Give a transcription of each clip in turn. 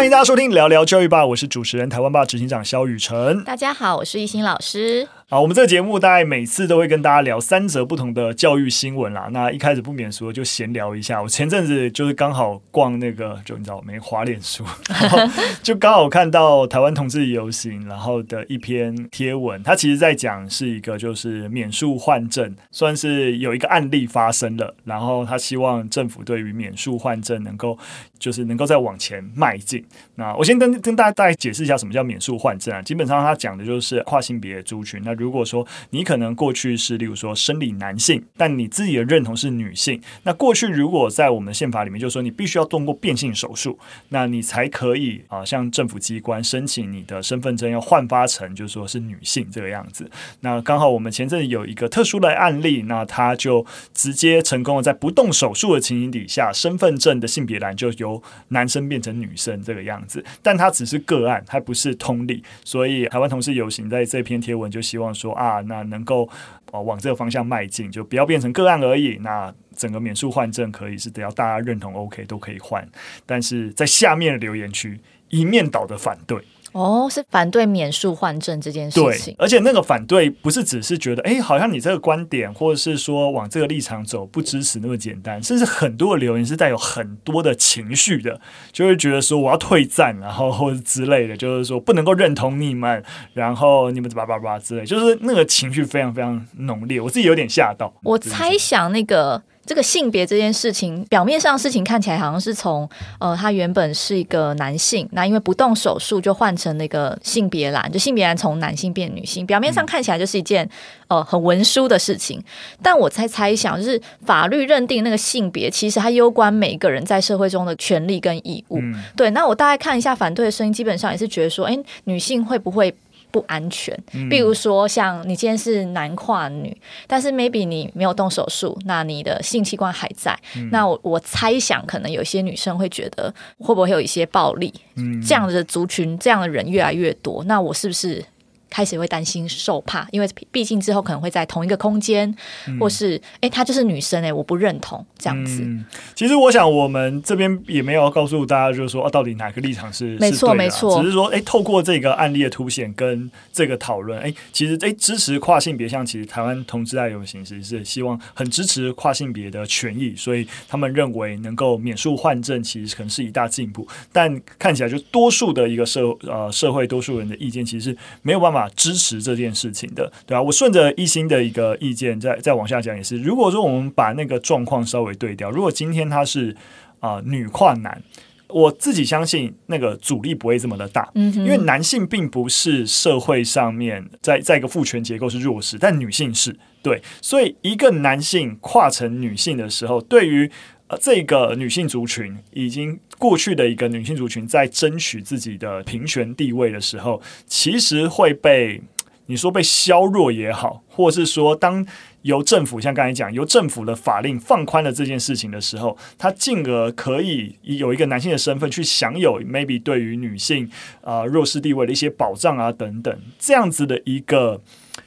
欢迎大家收听聊聊教育吧，我是主持人台湾吧执行长肖雨辰。大家好，我是懿心老师。好，我们这个节目大概每次都会跟大家聊三则不同的教育新闻啦。那一开始不免俗就闲聊一下。我前阵子就是刚好逛那个，就你知道没滑脸书，然后 就刚好看到台湾同志游行，然后的一篇贴文。它其实在讲是一个就是免术换证，算是有一个案例发生了。然后他希望政府对于免术换证能够就是能够再往前迈进。那我先跟跟大家大概解释一下什么叫免术换证啊。基本上他讲的就是跨性别族群。那如果说你可能过去是，例如说生理男性，但你自己的认同是女性，那过去如果在我们宪法里面，就是说你必须要动过变性手术，那你才可以啊向政府机关申请你的身份证要换发成，就是说是女性这个样子。那刚好我们前阵有一个特殊的案例，那他就直接成功的在不动手术的情形底下，身份证的性别栏就由男生变成女生这个样子，但它只是个案，它不是通例，所以台湾同事游行在这篇贴文就希望说啊。那能够往这个方向迈进，就不要变成个案而已。那整个免诉换证可以是只要大家认同 OK 都可以换，但是在下面留言区一面倒的反对。哦，是反对免术换证这件事情。对，而且那个反对不是只是觉得，哎，好像你这个观点，或者是说往这个立场走不支持那么简单，甚至很多的留言是带有很多的情绪的，就会觉得说我要退战，然后或者之类的，就是说不能够认同你们，然后你们叭叭叭之类，就是那个情绪非常非常浓烈，我自己有点吓到。我猜想那个。这个性别这件事情，表面上事情看起来好像是从呃，他原本是一个男性，那因为不动手术就换成那个性别栏，就性别栏从男性变女性，表面上看起来就是一件呃很文书的事情。但我猜猜想，就是法律认定那个性别，其实它攸关每一个人在社会中的权利跟义务。嗯、对，那我大概看一下反对的声音，基本上也是觉得说，哎，女性会不会？不安全，比如说像你今天是男跨女，但是 maybe 你没有动手术，那你的性器官还在，嗯、那我我猜想可能有些女生会觉得会不会有一些暴力，嗯、这样的族群这样的人越来越多，那我是不是？开始会担心受怕，因为毕竟之后可能会在同一个空间，嗯、或是哎，她就是女生哎，我不认同这样子、嗯。其实我想，我们这边也没有告诉大家，就是说啊，到底哪个立场是没错没错，只是说哎，透过这个案例的凸显跟这个讨论，哎，其实哎，支持跨性别，像其实台湾同志爱游行其实是希望很支持跨性别的权益，所以他们认为能够免诉换证，其实可能是一大进步。但看起来就多数的一个社呃社会多数人的意见，其实是没有办法。支持这件事情的，对啊，我顺着一心的一个意见，再再往下讲也是。如果说我们把那个状况稍微对调，如果今天他是啊、女跨男，我自己相信那个阻力不会这么的大，嗯，因为男性并不是社会上面在在一个父权结构是弱势，但女性是对，所以一个男性跨成女性的时候，对于呃这个女性族群已经。过去的一个女性族群在争取自己的平权地位的时候，其实会被你说被削弱也好，或是说当由政府像刚才讲，由政府的法令放宽了这件事情的时候，他进而可以有一个男性的身份去享有 maybe 对于女性啊、弱势地位的一些保障啊等等，这样子的一个，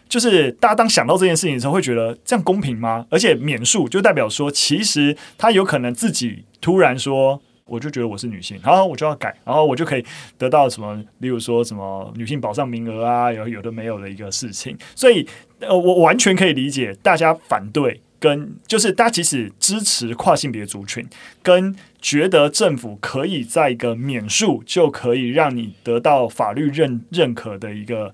就是大家当想到这件事情的时候，会觉得这样公平吗？而且免诉就代表说，其实他有可能自己突然说。我就觉得我是女性，然后我就要改，然后我就可以得到什么，例如说什么女性保障名额啊，有有的没有的一个事情。所以，呃，我完全可以理解大家反对，跟就是大家即使支持跨性别族群，跟觉得政府可以在一个免术就可以让你得到法律认认可的一个。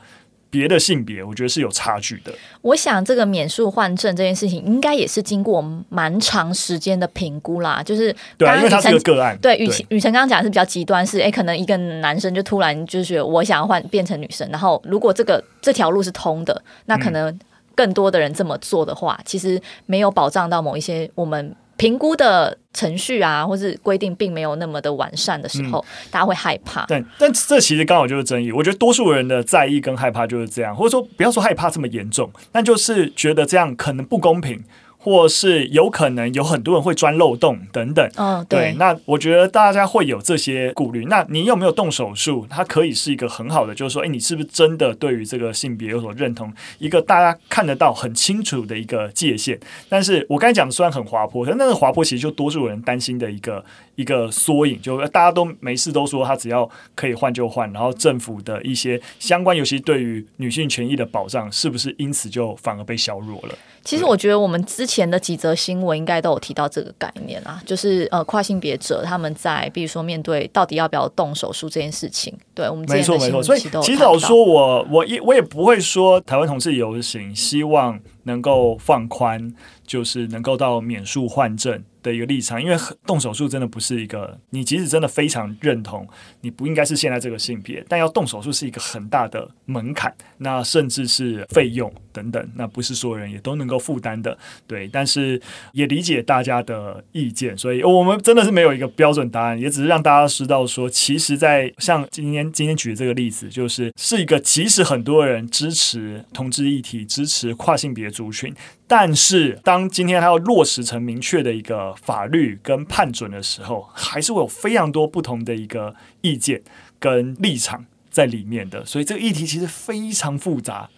别的性别，我觉得是有差距的。我想这个免术换证这件事情，应该也是经过蛮长时间的评估啦。就是对，因为它是个个案。对，宇宇辰刚刚讲的是比较极端，是哎，可能一个男生就突然就是我想要换变成女生，然后如果这个这条路是通的，那可能更多的人这么做的话，嗯、其实没有保障到某一些我们。评估的程序啊，或是规定并没有那么的完善的时候，嗯、大家会害怕。对，但这其实刚好就是争议。我觉得多数人的在意跟害怕就是这样，或者说不要说害怕这么严重，但就是觉得这样可能不公平。或是有可能有很多人会钻漏洞等等，嗯，对，对。那我觉得大家会有这些顾虑。那你有没有动手术？它可以是一个很好的，就是说，诶，你是不是真的对于这个性别有所认同？一个大家看得到很清楚的一个界限。但是我刚才讲的虽然很滑坡，但那个滑坡其实就多数人担心的一个。一个缩影，就大家都没事都说他只要可以换就换，然后政府的一些相关，尤其对于女性权益的保障，是不是因此就反而被削弱了？其实我觉得我们之前的几则新闻应该都有提到这个概念啊，就是呃跨性别者他们在比如说面对到底要不要动手术这件事情，对我们没错没错，所以其实老实说我我也我也不会说台湾同志游行希望能够放宽，就是能够到免术换证。的一个立场，因为动手术真的不是一个，你即使真的非常认同，你不应该是现在这个性别，但要动手术是一个很大的门槛，那甚至是费用等等，那不是所有人也都能够负担的。对，但是也理解大家的意见，所以我们真的是没有一个标准答案，也只是让大家知道说，其实，在像今天今天举的这个例子，就是是一个即使很多人支持同志议题，支持跨性别族群。但是，当今天他要落实成明确的一个法律跟判准的时候，还是会有非常多不同的一个意见跟立场在里面的。所以这个议题其实非常复杂，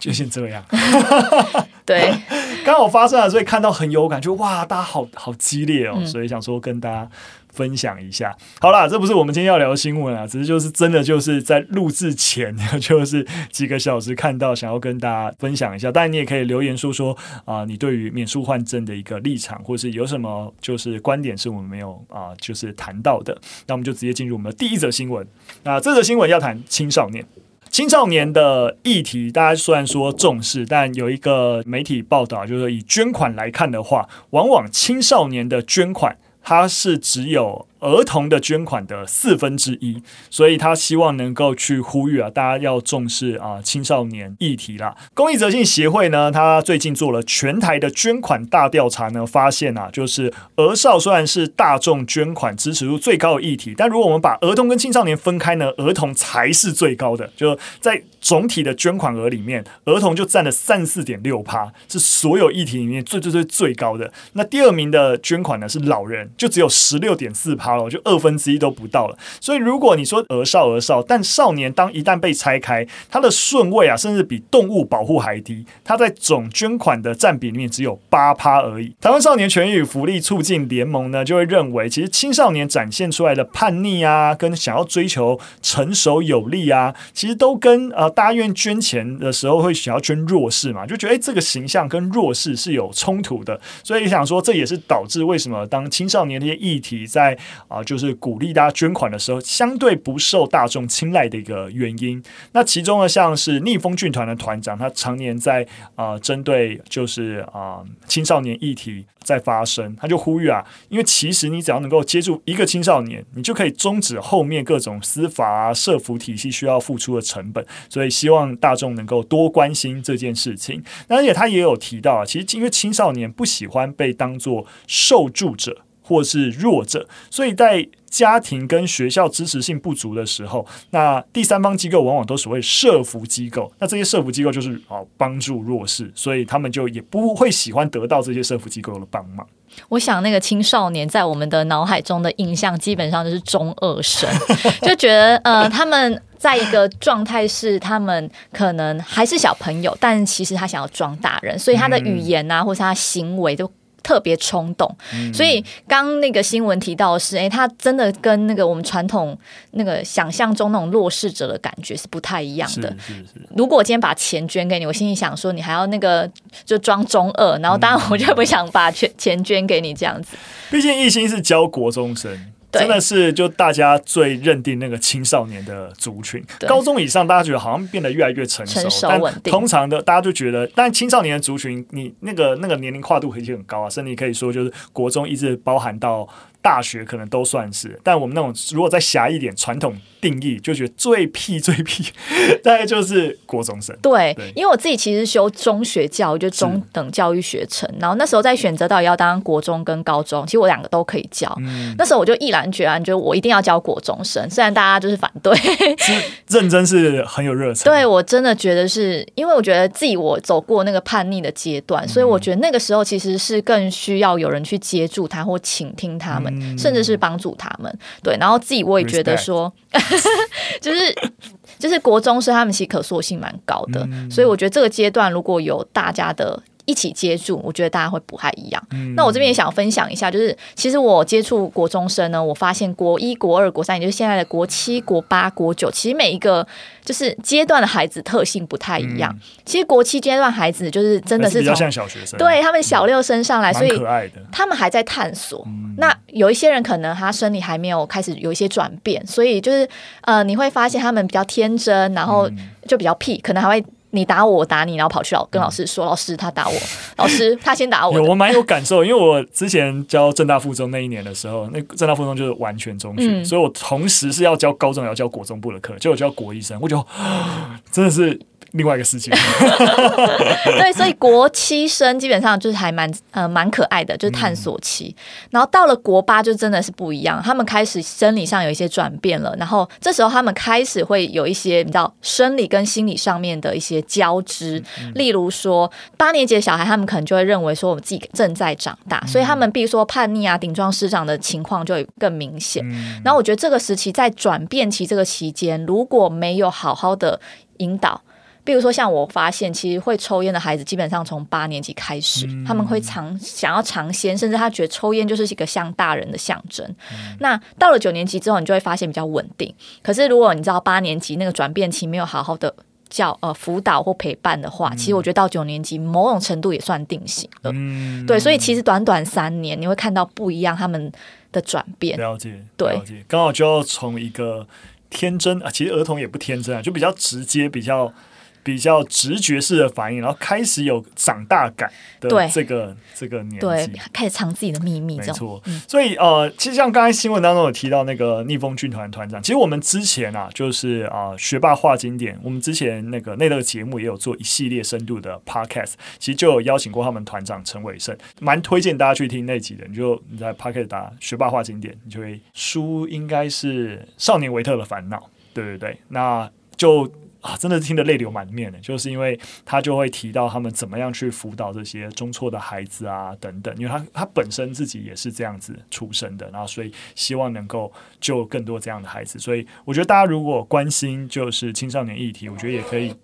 就先这样。对，刚好发生了，所以看到很有感，就哇，大家好好激烈哦，所以想说跟大家。分享一下，好啦，这不是我们今天要聊的新闻啊，只是就是真的就是在录制前 就是几个小时看到，想要跟大家分享一下。当然，你也可以留言说说啊、你对于免术换证的一个立场，或是有什么就是观点是我们没有啊、就是谈到的。那我们就直接进入我们的第一则新闻。那这则新闻要谈青少年，青少年的议题，大家虽然说重视，但有一个媒体报道，就是以捐款来看的话，往往青少年的捐款，它是只有。儿童的捐款的四分之一，所以他希望能够去呼吁啊，大家要重视啊青少年议题啦。公益责信协会呢，他最近做了全台的捐款大调查呢，发现啊，就是儿少虽然是大众捐款支持度最高的议题，但如果我们把儿童跟青少年分开呢，儿童才是最高的。就在总体的捐款额里面，儿童就占了三四点六趴，是所有议题里面最最最最高的。那第二名的捐款呢是老人，就只有十六点四趴。好了，就二分之一都不到了。所以如果你说儿少儿少，但少年当一旦被拆开，它的顺位啊，甚至比动物保护还低。它在总捐款的占比里面只有八趴而已。台湾少年权益与福利促进联盟呢，就会认为，其实青少年展现出来的叛逆啊，跟想要追求成熟有力啊，其实都跟呃大家愿意捐钱的时候会想要捐弱势嘛，就觉得哎，这个形象跟弱势是有冲突的。所以想说，这也是导致为什么当青少年这些议题在啊，就是鼓励大家捐款的时候，相对不受大众青睐的一个原因。那其中呢，像是逆风剧团的团长，他常年在啊针对就是啊青少年议题在发声，他就呼吁啊，因为其实你只要能够接住一个青少年，你就可以终止后面各种司法啊、社福体系需要付出的成本。所以希望大众能够多关心这件事情。而且他也有提到啊，其实因为青少年不喜欢被当作受助者。或是弱者，所以在家庭跟学校支持性不足的时候，那第三方机构往往都所谓社服机构，那这些社服机构就是啊帮助弱势，所以他们就也不会喜欢得到这些社服机构的帮忙。我想那个青少年在我们的脑海中的印象基本上就是中二生，就觉得呃他们在一个状态是他们可能还是小朋友，但其实他想要装大人，所以他的语言啊、嗯、或是他行为都。特别冲动，所以刚那个新闻提到的是，哎、欸，他真的跟那个我们传统那个想象中那种弱势者的感觉是不太一样的。如果我今天把钱捐给你，我心里想说，你还要那个就装中二，然后当然我就不想把钱钱捐给你这样子。毕竟一心是教国中生。真的是，就大家最认定那个青少年的族群，高中以上大家觉得好像变得越来越成熟，成熟但通常的大家就觉得，但青少年的族群，你那个那个年龄跨度已经很高啊，甚至可以说就是国中一直包含到。大学可能都算是，但我们那种如果再狭一点，传统定义就觉得最屁最屁，大概就是国中生。对，对，因为我自己其实修中学教育，就中等教育学程，然后那时候在选择到底要当国中跟高中，其实我两个都可以教。嗯、那时候我就毅然决然，就我一定要教国中生，虽然大家就是反对，是认真是很有热忱。对，我真的觉得是因为我觉得自己我走过那个叛逆的阶段，所以我觉得那个时候其实是更需要有人去接住他或倾听他们。嗯甚至是帮助他们，对，然后自己我也觉得说，就是就是国中生他们其实可塑性蛮高的，嗯，所以我觉得这个阶段如果有大家的一起接触，我觉得大家会不太一样。嗯、那我这边也想分享一下，就是其实我接触国中生呢，我发现国一、国二、国三，也就是现在的国七、国八、国九，其实每一个就是阶段的孩子特性不太一样。嗯、其实国七阶段孩子就是真的是，是比较像小学生，对他们小六升上来，嗯、所以他们还在探索。嗯、那有一些人可能他生理还没有开始有一些转变，所以就是呃，你会发现他们比较天真，然后就比较屁，可能还会。你打我，我打你，然后跑去老跟老师说：“老师，他打我，老师他先打我。”有，我蛮有感受，因为我之前教正大附中那一年的时候，那正大附中就是完全中学，嗯、所以我同时是要教高中也要教国中部的课，结果教国医生，我就 真的是。另外一个事情，对，所以国七生基本上就是还蛮呃蛮可爱的，就是探索期。嗯、然后到了国八就真的是不一样，他们开始生理上有一些转变了，然后这时候他们开始会有一些你知道生理跟心理上面的一些交织。嗯、例如说八年级的小孩，他们可能就会认为说我们自己正在长大，嗯、所以他们比如说叛逆啊、顶撞师长的情况就会更明显。嗯、然后我觉得这个时期在转变期这个期间，如果没有好好的引导。比如说，像我发现，其实会抽烟的孩子，基本上从八年级开始，嗯、他们会尝想要尝鲜，甚至他觉得抽烟就是一个像大人的象征。嗯、那到了九年级之后，你就会发现比较稳定。可是如果你知道八年级那个转变期没有好好的教呃辅导或陪伴的话，嗯、其实我觉得到九年级某种程度也算定型了。嗯、对，所以其实短短三年，你会看到不一样他们的转变。了解，对，了解。刚好就要从一个天真啊，其实儿童也不天真啊，就比较直接，比较。比较直觉式的反应，然后开始有长大感的这个这个年纪，对，开始藏自己的秘密，没错。嗯、所以呃，其实像刚才新闻当中有提到那个逆风军团团长，其实我们之前啊，就是啊、呃，学霸画经典，我们之前那个那个节目也有做一系列深度的 podcast，其实就有邀请过他们团长陈伟胜，蛮推荐大家去听那集的。你就你在 podcast 打学霸画经典，你就会书应该是《少年维特的烦恼》，对对对，那就。啊，真的听得泪流满面的，就是因为他就会提到他们怎么样去辅导这些中辍的孩子啊，等等，因为他他本身自己也是这样子出生的，然后所以希望能够救更多这样的孩子，所以我觉得大家如果关心就是青少年议题，我觉得也可以。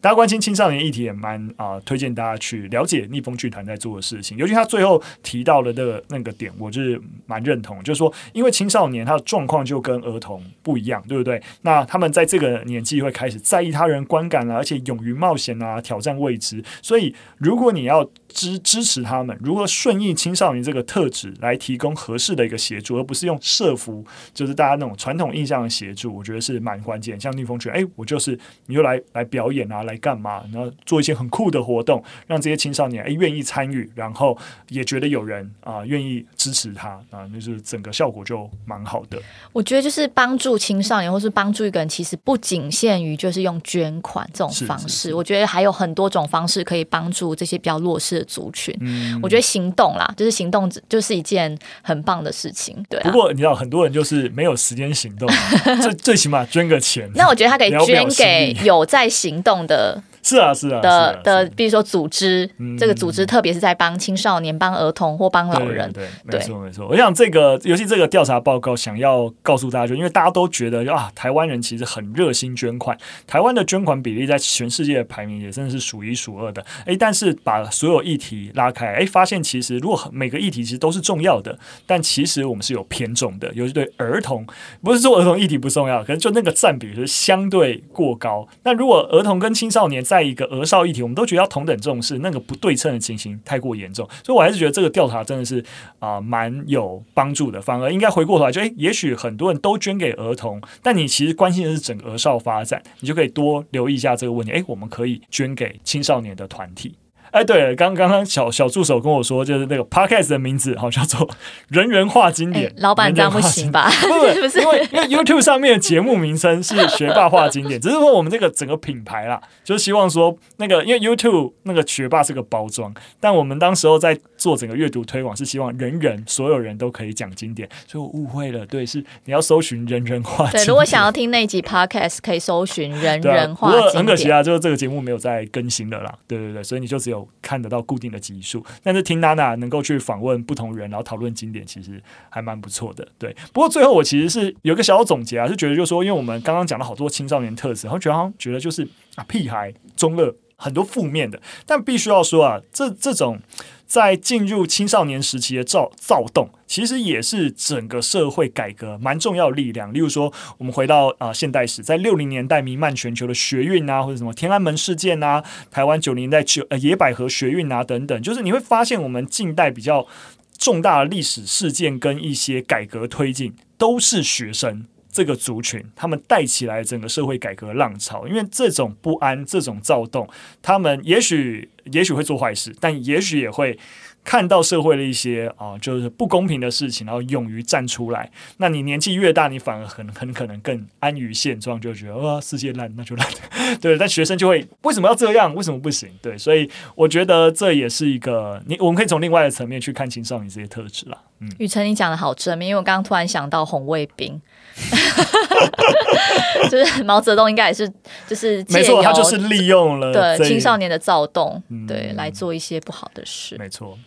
大家关心青少年议题也蛮啊、推荐大家去了解逆风剧团在做的事情。尤其他最后提到了的那个点，我就是蛮认同，就是说，因为青少年他的状况就跟儿童不一样，对不对？那他们在这个年纪会开始在意他人观感啊，而且勇于冒险啊，挑战未知。所以，如果你要支支持他们，如何顺应青少年这个特质来提供合适的一个协助，而不是用社福，就是大家那种传统印象的协助，我觉得是蛮关键。像逆风剧，哎，我就是你就来来表演啊，来干嘛？然后做一些很酷的活动，让这些青少年哎愿意参与，然后也觉得有人啊愿意支持他啊，就是整个效果就蛮好的。我觉得就是帮助青少年，或是帮助一个人，其实不仅限于就是用捐款这种方式，是是是，我觉得还有很多种方式可以帮助这些比较弱势的族群。嗯，我觉得行动啦，就是行动就是一件很棒的事情。对、啊，不过你知道很多人就是没有时间行动，最 最起码捐个钱。那我觉得他可以捐给有在行动的。的是啊，是啊，的的，比如说组织，这个组织特别是在帮青少年、帮儿童或帮老人。对，没错，没错。我想这个，尤其这个调查报告，想要告诉大家，就因为大家都觉得啊，台湾人其实很热心捐款，台湾的捐款比例在全世界的排名也真的是数一数二的。哎，但是把所有议题拉开，哎，发现其实如果每个议题其实都是重要的，但其实我们是有偏重的，尤其对儿童，不是说儿童议题不重要，可能就那个占比是相对过高。那如果儿童跟青少年，在一个儿少议题，我们都觉得要同等重视，那个不对称的情形太过严重，所以我还是觉得这个调查真的是啊、蛮有帮助的。反而应该回过头来就，就诶，也许很多人都捐给儿童，但你其实关心的是整个儿少发展，你就可以多留意一下这个问题。诶，我们可以捐给青少年的团体。哎，对了，刚刚刚小小助手跟我说，就是那个 podcast 的名字好像叫做“人人画经典”。老板这样不行吧？不不，是因为因为 YouTube 上面的节目名称是“学霸画经典”，只是说我们这个整个品牌啦，就是希望说那个，因为 YouTube 那个学霸是个包装，但我们当时候在做整个阅读推广，是希望人人所有人都可以讲经典，所以我误会了。对，是你要搜寻“人人话”。对，如果想要听那集 podcast，可以搜寻“人人话经典”。很可惜啊，就是这个节目没有再更新了啦。对对对，所以你就只有。看得到固定的集数，但是听娜娜能够去访问不同人，然后讨论经典，其实还蛮不错的。对，不过最后我其实是有个小小总结啊，是觉得就是说，因为我们刚刚讲了好多青少年特质，然后觉得好像觉得就是啊屁孩、中二。很多负面的。但必须要说啊，这这种。在进入青少年时期的躁躁动，其实也是整个社会改革蛮重要的力量。例如说，我们回到啊、现代史，在六零年代弥漫全球的学运啊，或者什么天安门事件啊，台湾九零年代九呃野百合学运啊等等，就是你会发现，我们近代比较重大的历史事件跟一些改革推进，都是学生。这个族群，他们带起来整个社会改革浪潮，因为这种不安、这种躁动，他们也许也许会做坏事，但也许也会看到社会的一些啊、呃，就是不公平的事情，然后勇于站出来。那你年纪越大，你反而很很可能更安于现状，就觉得哇，世界烂，那就烂。对，但学生就会为什么要这样？为什么不行？对，所以我觉得这也是一个你我们可以从另外的层面去看青少年这些特质啦。嗯，雨辰，你讲的好正面，因为我刚刚突然想到红卫兵。就是毛泽东应该也是，就是没错，他就是利用了对青少年的躁动，嗯、对来做一些不好的事。没错。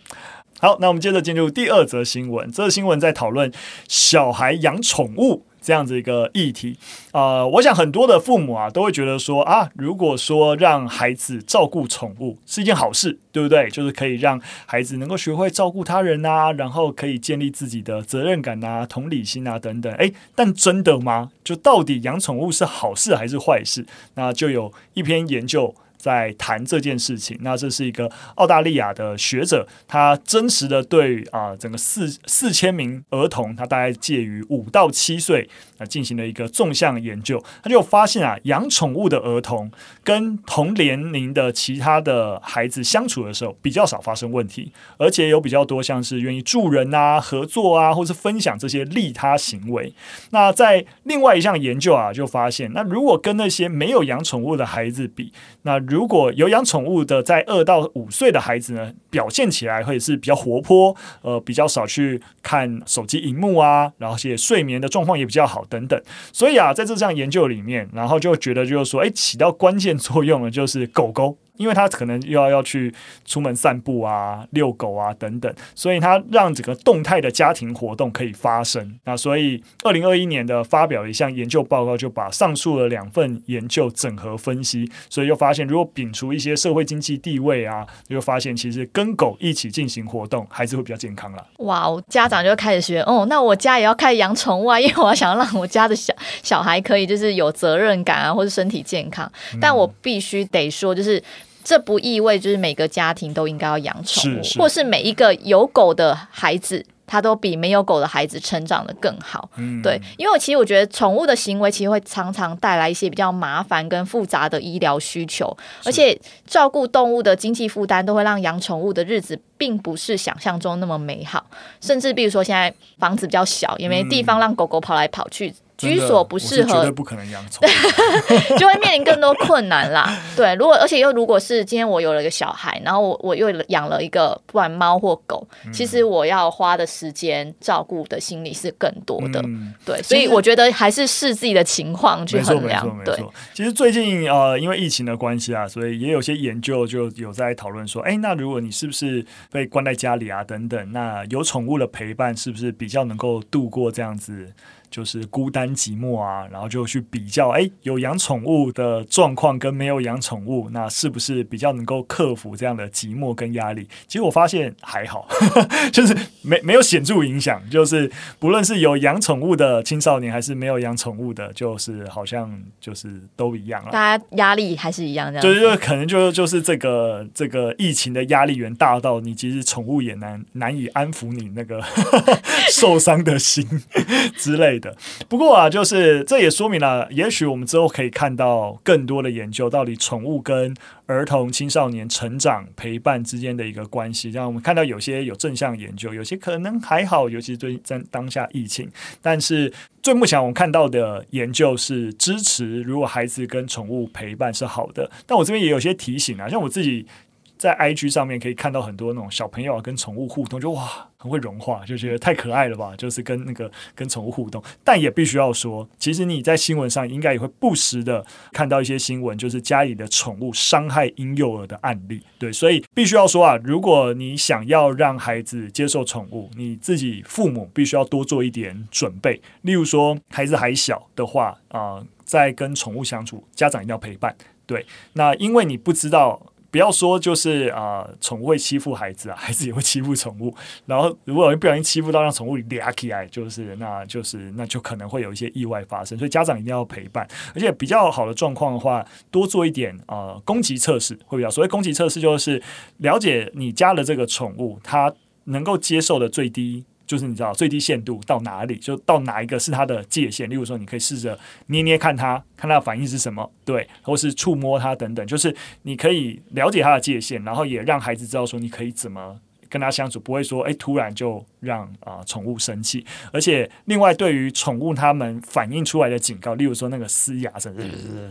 好，那我们接着进入第二则新闻。这则新闻在讨论小孩养宠物。这样子一个议题，呃，我想很多的父母啊都会觉得说啊，如果说让孩子照顾宠物是一件好事，对不对？就是可以让孩子能够学会照顾他人啊，然后可以建立自己的责任感啊、同理心啊等等。诶，但真的吗？就到底养宠物是好事还是坏事？那就有一篇研究。在谈这件事情，那这是一个澳大利亚的学者，他真实的对啊、整个四四千名儿童，他大概介于五到七岁啊进行了一个纵向研究，他就发现啊，养宠物的儿童跟同年龄的其他的孩子相处的时候，比较少发生问题，而且有比较多像是愿意助人啊、合作啊，或是分享这些利他行为。那在另外一项研究啊，就发现，那如果跟那些没有养宠物的孩子比，那如果有养宠物的，在二到五岁的孩子呢，表现起来会是比较活泼，呃，比较少去看手机荧幕啊，然后些睡眠的状况也比较好等等。所以啊，在这项研究里面，然后就觉得就是说，哎，起到关键作用的就是狗狗。因为他可能又要要去出门散步啊、遛狗啊等等，所以他让整个动态的家庭活动可以发生。那所以二零二一年的发表一项研究报告，就把上述的两份研究整合分析，所以又发现，如果摒除一些社会经济地位啊，就发现其实跟狗一起进行活动孩子会比较健康了。哇，家长就开始学哦，那我家也要开始养宠物啊，因为我要想要让我家的小小孩可以就是有责任感啊，或者身体健康。但我必须得说，就是。这不意味就是每个家庭都应该要养宠物，是是或是每一个有狗的孩子，他都比没有狗的孩子成长的更好。嗯，对，因为其实我觉得宠物的行为其实会常常带来一些比较麻烦跟复杂的医疗需求，而且照顾动物的经济负担都会让养宠物的日子并不是想象中那么美好。甚至比如说现在房子比较小，也没地方让狗狗跑来跑去。居所不适合，绝对不可能养宠，就会面临更多困难啦。对，如果而且又如果是今天我有了一个小孩，然后我我又养了一个不管猫或狗，嗯、其实我要花的时间照顾的心理是更多的。嗯、对，所以我觉得还是视自己的情况去衡量。没错，其实最近呃，因为疫情的关系啊，所以也有些研究就有在讨论说，哎，那如果你是不是被关在家里啊，等等，那有宠物的陪伴是不是比较能够度过这样子？就是孤单寂寞啊，然后就去比较，哎，有养宠物的状况跟没有养宠物，那是不是比较能够克服这样的寂寞跟压力？其实我发现还好，呵 呵就是没没有显著影响。就是不论是有养宠物的青少年，还是没有养宠物的，就是好像就是都一样了。大家压力还是一样，这样。对，就可能就就是这个这个疫情的压力源大到你其实宠物也难难以安抚你那个 受伤的心之类的。不过啊，就是这也说明了，也许我们之后可以看到更多的研究，到底宠物跟儿童、青少年成长陪伴之间的一个关系。让我们看到有些有正向研究，有些可能还好，尤其是对在当下疫情。但是最目前我们看到的研究是支持，如果孩子跟宠物陪伴是好的。但我这边也有些提醒啊，像我自己。在 IG 上面可以看到很多那种小朋友跟宠物互动，就哇，很会融化，就觉得太可爱了吧。就是跟那个跟宠物互动，但也必须要说，其实你在新闻上应该也会不时的看到一些新闻，就是家里的宠物伤害婴幼儿的案例。对，所以必须要说啊，如果你想要让孩子接受宠物，你自己父母必须要多做一点准备。例如说，孩子还小的话啊。在跟宠物相处，家长一定要陪伴。对，那因为你不知道。不要说就是啊，宠物会欺负孩子啊，孩子也会欺负宠物。然后如果不小心欺负到让宠物抓起来，就是那就是那就可能会有一些意外发生。所以家长一定要陪伴，而且比较好的状况的话，多做一点呃攻击测试会比较。所谓攻击测试就是了解你家的这个宠物它能够接受的最低。就是你知道最低限度到哪里，就到哪一个是它的界限。例如说，你可以试着捏捏看它，看它的反应是什么，对，或是触摸它等等。就是你可以了解它的界限，然后也让孩子知道说你可以怎么。跟他相处不会说，哎，突然就让啊、宠物生气，而且另外对于宠物他们反映出来的警告，例如说那个嘶哑声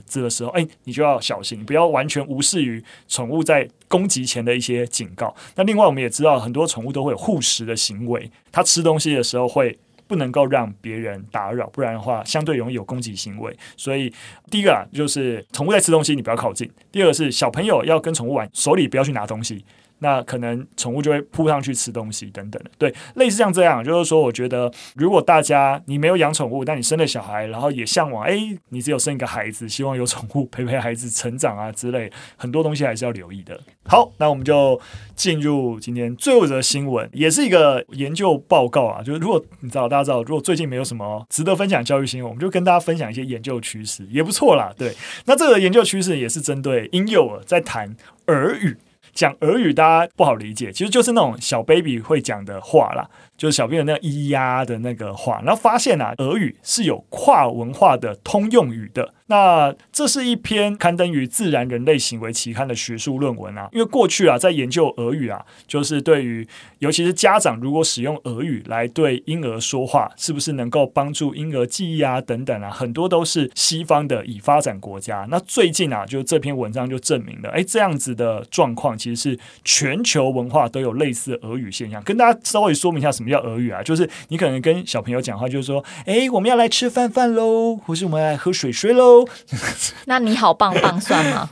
这个时候，哎，你就要小心，不要完全无视于宠物在攻击前的一些警告。那另外我们也知道，很多宠物都会有护食的行为，它吃东西的时候会不能够让别人打扰，不然的话相对容易有攻击行为。所以第一个啊，就是宠物在吃东西，你不要靠近；第二个是小朋友要跟宠物玩，手里不要去拿东西。那可能宠物就会扑上去吃东西等等的，对，类似像这样，就是说，我觉得如果大家你没有养宠物，但你生了小孩，然后也向往，哎，你只有生一个孩子，希望有宠物陪陪孩子成长啊之类，很多东西还是要留意的。好，那我们就进入今天最后一则新闻，也是一个研究报告啊，就是如果你知道，大家知道，如果最近没有什么值得分享教育新闻，我们就跟大家分享一些研究趋势，也不错啦。对，那这个研究趋势也是针对婴幼儿在谈耳语。讲俄语，大家不好理解，其实就是那种小 baby 会讲的话啦。就是小朋友那咿呀的那个话，然后发现啊，俄语是有跨文化的通用语的。那这是一篇刊登于《自然人类行为期刊》的学术论文啊。因为过去啊，在研究俄语啊，就是对于尤其是家长如果使用俄语来对婴儿说话，是不是能够帮助婴儿记忆啊等等啊，很多都是西方的已发展国家。那最近啊，就这篇文章就证明了，哎，这样子的状况其实是全球文化都有类似俄语现象。跟大家稍微说明一下什么。叫俄语啊，就是你可能跟小朋友讲话，就是说，哎，我们要来吃饭饭喽，或是我们要来喝水水喽。那你好棒棒算吗？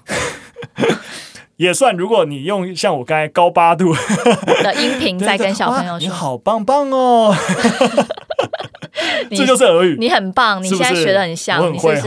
也算。如果你用像我刚才高八度的音频在跟小朋友说，你好棒棒哦。这就是耳语，你很棒，你现在学的很像？我很会。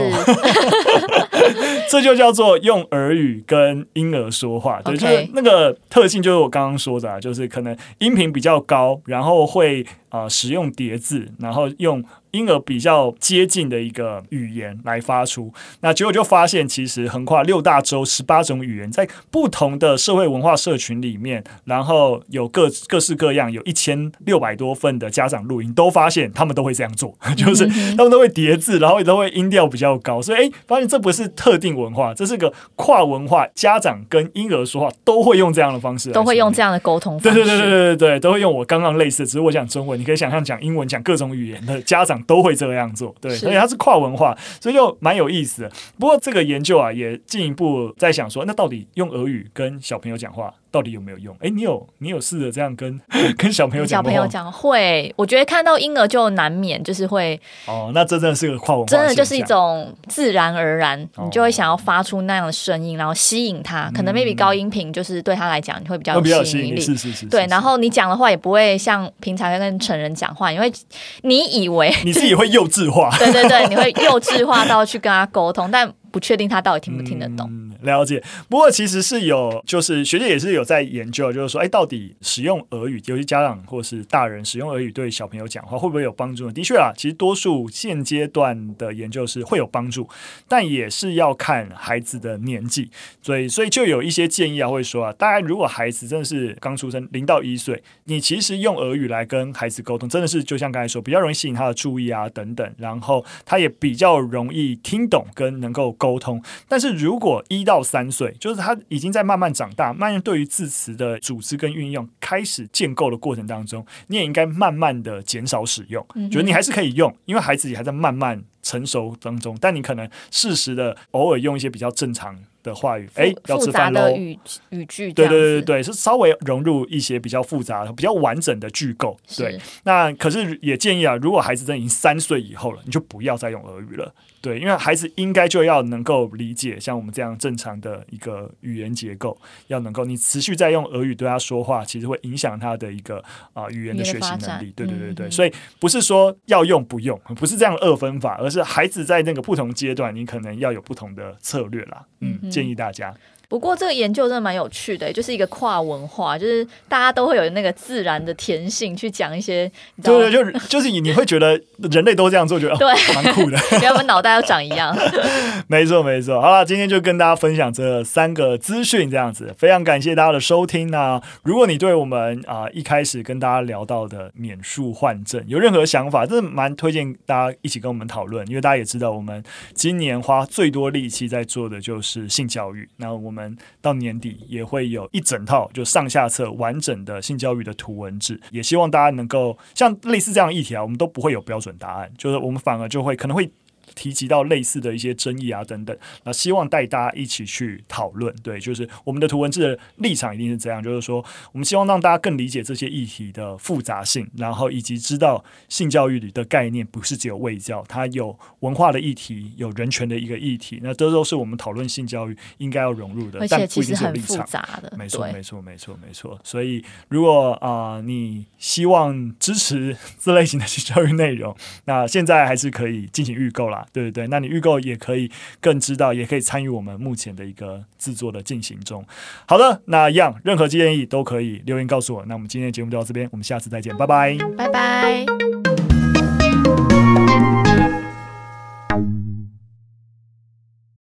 这就叫做用耳语跟婴儿说话，对，就是那个特性，就是我刚刚说的啊，就是可能音频比较高，然后会呃使用叠字，然后用。婴儿比较接近的一个语言来发出，那结果就发现，其实横跨六大洲十八种语言，在不同的社会文化社群里面，然后有各各式各样，有一千六百多份的家长录音，都发现他们都会这样做，就是他们都会叠字，然后也都会音调比较高，所以哎，发现这不是特定文化，这是个跨文化，家长跟婴儿说话都会用这样的方式，都会用这样的沟通方式，对对对对对对，都会用我刚刚类似的，只是我讲中文，你可以想象讲英文，讲各种语言的家长。都会这样做，对，所以它是跨文化，所以就蛮有意思的。不过这个研究啊，也进一步在想说，那到底用俄语跟小朋友讲话，到底有没有用？哎，你有你有试着这样跟 跟小朋友讲？小朋友讲会，我觉得看到婴儿就难免就是会哦，那这真的是个跨文化，真的就是一种自然而然，你就会想要发出那样的声音，然后吸引他。可能 maybe 高音频就是对他来讲你会比较有吸引力，是是是。对，然后你讲的话也不会像平常跟成人讲话，因为你以为你自己会幼稚化，对对对，你会幼稚化到去跟他沟通，但。不确定他到底听不听得懂。了解。不过其实是有，就是学界也是有在研究，就是说，哎，到底使用耳语，尤其家长或是大人使用耳语对小朋友讲话会不会有帮助？的确啊，其实多数现阶段的研究是会有帮助，但也是要看孩子的年纪。所以，所以就有一些建议啊，会说啊，大概如果孩子真的是刚出生零到一岁，你其实用耳语来跟孩子沟通，真的是就像刚才说，比较容易吸引他的注意啊，等等，然后他也比较容易听懂跟能够。沟通，但是如果一到三岁，就是他已经在慢慢长大，慢慢对于字词的组织跟运用开始建构的过程当中，你也应该慢慢的减少使用。嗯、觉得你还是可以用，因为孩子也还在慢慢成熟当中，但你可能适时的偶尔用一些比较正常的话语，哎，要吃饭喽，语语句，对对对对，是稍微融入一些比较复杂的、比较完整的句构。对，那可是也建议啊，如果孩子真的已经三岁以后了，你就不要再用俄语了。对，因为孩子应该就要能够理解像我们这样正常的一个语言结构，要能够你持续在用俄语对他说话，其实会影响他的一个啊、呃、语言的学习能力。对对对对，嗯、所以不是说要用不用，不是这样二分法，而是孩子在那个不同阶段，你可能要有不同的策略啦。嗯，嗯建议大家。不过这个研究真的蛮有趣的，就是一个跨文化，就是大家都会有那个自然的天性去讲一些，对对，就就是你你会觉得人类都这样做，觉得对蛮酷的，跟我们脑袋都长一样。没错没错，好了，今天就跟大家分享这三个资讯，这样子，非常感谢大家的收听。那如果你对我们啊、呃、一开始跟大家聊到的免术换证有任何想法，真的蛮推荐大家一起跟我们讨论，因为大家也知道，我们今年花最多力气在做的就是性教育，那我们。我们到年底也会有一整套就上下册完整的性教育的图文志，也希望大家能够像类似这样议题啊，我们都不会有标准答案，就是我们反而就会可能会。提及到类似的一些争议啊等等，那希望带大家一起去讨论。对，就是我们的图文字的立场一定是这样，就是说我们希望让大家更理解这些议题的复杂性，然后以及知道性教育里的概念不是只有卫教，它有文化的议题，有人权的一个议题。那这都是我们讨论性教育应该要融入的，而且其实很复杂的。没错，没错，没错，没错。所以如果啊、呃，你希望支持这类型的性教育内容，那现在还是可以进行预购对对对，那你预购也可以更知道，也可以参与我们目前的一个制作的进行中。好的，那一样，任何建议都可以留言告诉我。那我们今天的节目就到这边，我们下次再见，拜拜，拜拜。